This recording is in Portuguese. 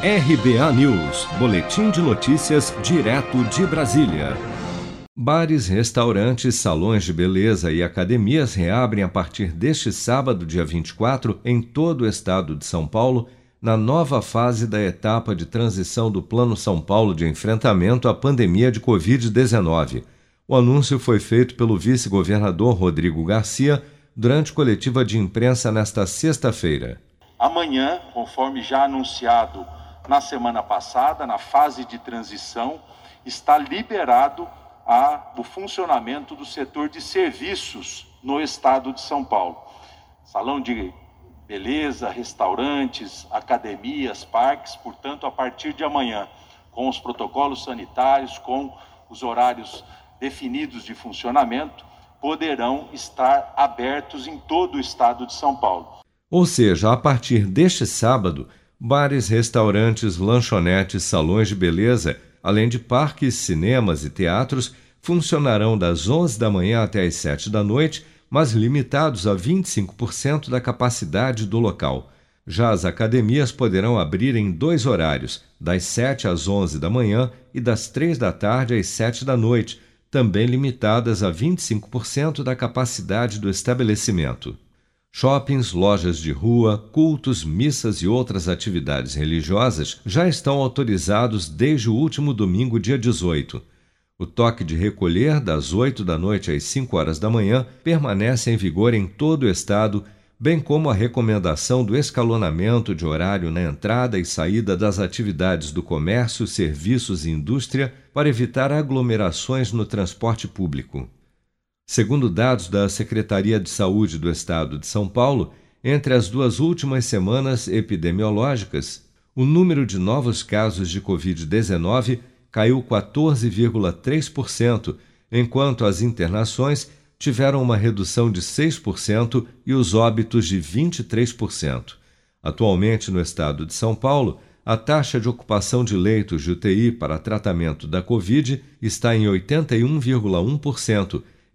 RBA News, Boletim de Notícias, direto de Brasília. Bares, restaurantes, salões de beleza e academias reabrem a partir deste sábado, dia 24, em todo o estado de São Paulo, na nova fase da etapa de transição do Plano São Paulo de enfrentamento à pandemia de Covid-19. O anúncio foi feito pelo vice-governador Rodrigo Garcia durante coletiva de imprensa nesta sexta-feira. Amanhã, conforme já anunciado na semana passada, na fase de transição, está liberado a, o funcionamento do setor de serviços no estado de São Paulo. Salão de beleza, restaurantes, academias, parques, portanto, a partir de amanhã, com os protocolos sanitários, com os horários definidos de funcionamento, poderão estar abertos em todo o estado de São Paulo. Ou seja, a partir deste sábado, bares, restaurantes, lanchonetes, salões de beleza, além de parques, cinemas e teatros, funcionarão das 11 da manhã até as 7 da noite, mas limitados a 25% da capacidade do local. Já as academias poderão abrir em dois horários, das 7 às 11 da manhã e das 3 da tarde às 7 da noite, também limitadas a 25% da capacidade do estabelecimento. Shoppings, lojas de rua, cultos, missas e outras atividades religiosas já estão autorizados desde o último domingo, dia 18. O toque de recolher das 8 da noite às 5 horas da manhã permanece em vigor em todo o estado, bem como a recomendação do escalonamento de horário na entrada e saída das atividades do comércio, serviços e indústria para evitar aglomerações no transporte público. Segundo dados da Secretaria de Saúde do Estado de São Paulo, entre as duas últimas semanas epidemiológicas, o número de novos casos de Covid-19 caiu 14,3%, enquanto as internações tiveram uma redução de 6% e os óbitos de 23%. Atualmente, no estado de São Paulo, a taxa de ocupação de leitos de UTI para tratamento da Covid está em 81,1%